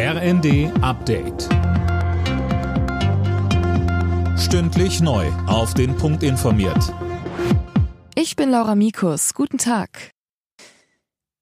RND Update. Stündlich neu. Auf den Punkt informiert. Ich bin Laura Mikus. Guten Tag.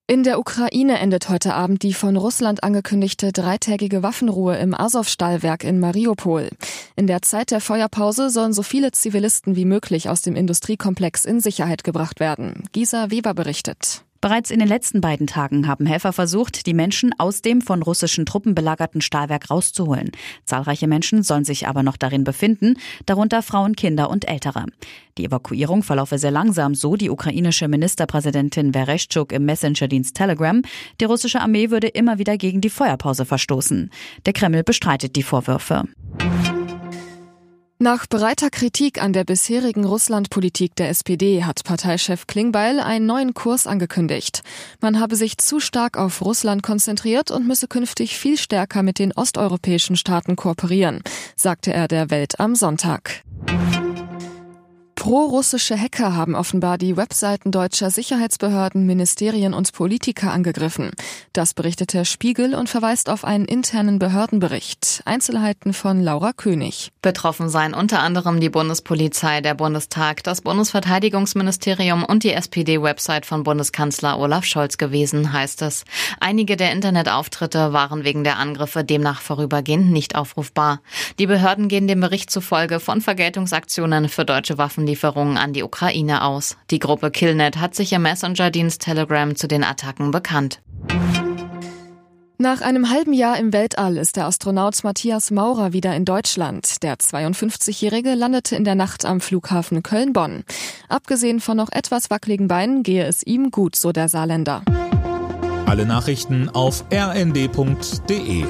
In der Ukraine endet heute Abend die von Russland angekündigte dreitägige Waffenruhe im Azov-Stahlwerk in Mariupol. In der Zeit der Feuerpause sollen so viele Zivilisten wie möglich aus dem Industriekomplex in Sicherheit gebracht werden. Gisa Weber berichtet. Bereits in den letzten beiden Tagen haben Helfer versucht, die Menschen aus dem von russischen Truppen belagerten Stahlwerk rauszuholen. Zahlreiche Menschen sollen sich aber noch darin befinden, darunter Frauen, Kinder und Ältere. Die Evakuierung verlaufe sehr langsam, so die ukrainische Ministerpräsidentin Vereshchuk im Messenger-Dienst Telegram. Die russische Armee würde immer wieder gegen die Feuerpause verstoßen. Der Kreml bestreitet die Vorwürfe. Nach breiter Kritik an der bisherigen Russlandpolitik der SPD hat Parteichef Klingbeil einen neuen Kurs angekündigt. Man habe sich zu stark auf Russland konzentriert und müsse künftig viel stärker mit den osteuropäischen Staaten kooperieren, sagte er der Welt am Sonntag. Pro-russische Hacker haben offenbar die Webseiten deutscher Sicherheitsbehörden, Ministerien und Politiker angegriffen. Das berichtete Spiegel und verweist auf einen internen Behördenbericht. Einzelheiten von Laura König. Betroffen seien unter anderem die Bundespolizei, der Bundestag, das Bundesverteidigungsministerium und die SPD-Website von Bundeskanzler Olaf Scholz gewesen, heißt es. Einige der Internetauftritte waren wegen der Angriffe demnach vorübergehend nicht aufrufbar. Die Behörden gehen dem Bericht zufolge von Vergeltungsaktionen für deutsche Waffenlieferungen Waffenlieferungen an die Ukraine aus. Die Gruppe Killnet hat sich im Messenger-Dienst Telegram zu den Attacken bekannt. Nach einem halben Jahr im Weltall ist der Astronaut Matthias Maurer wieder in Deutschland. Der 52-Jährige landete in der Nacht am Flughafen Köln-Bonn. Abgesehen von noch etwas wackeligen Beinen gehe es ihm gut, so der Saarländer. Alle Nachrichten auf rnd.de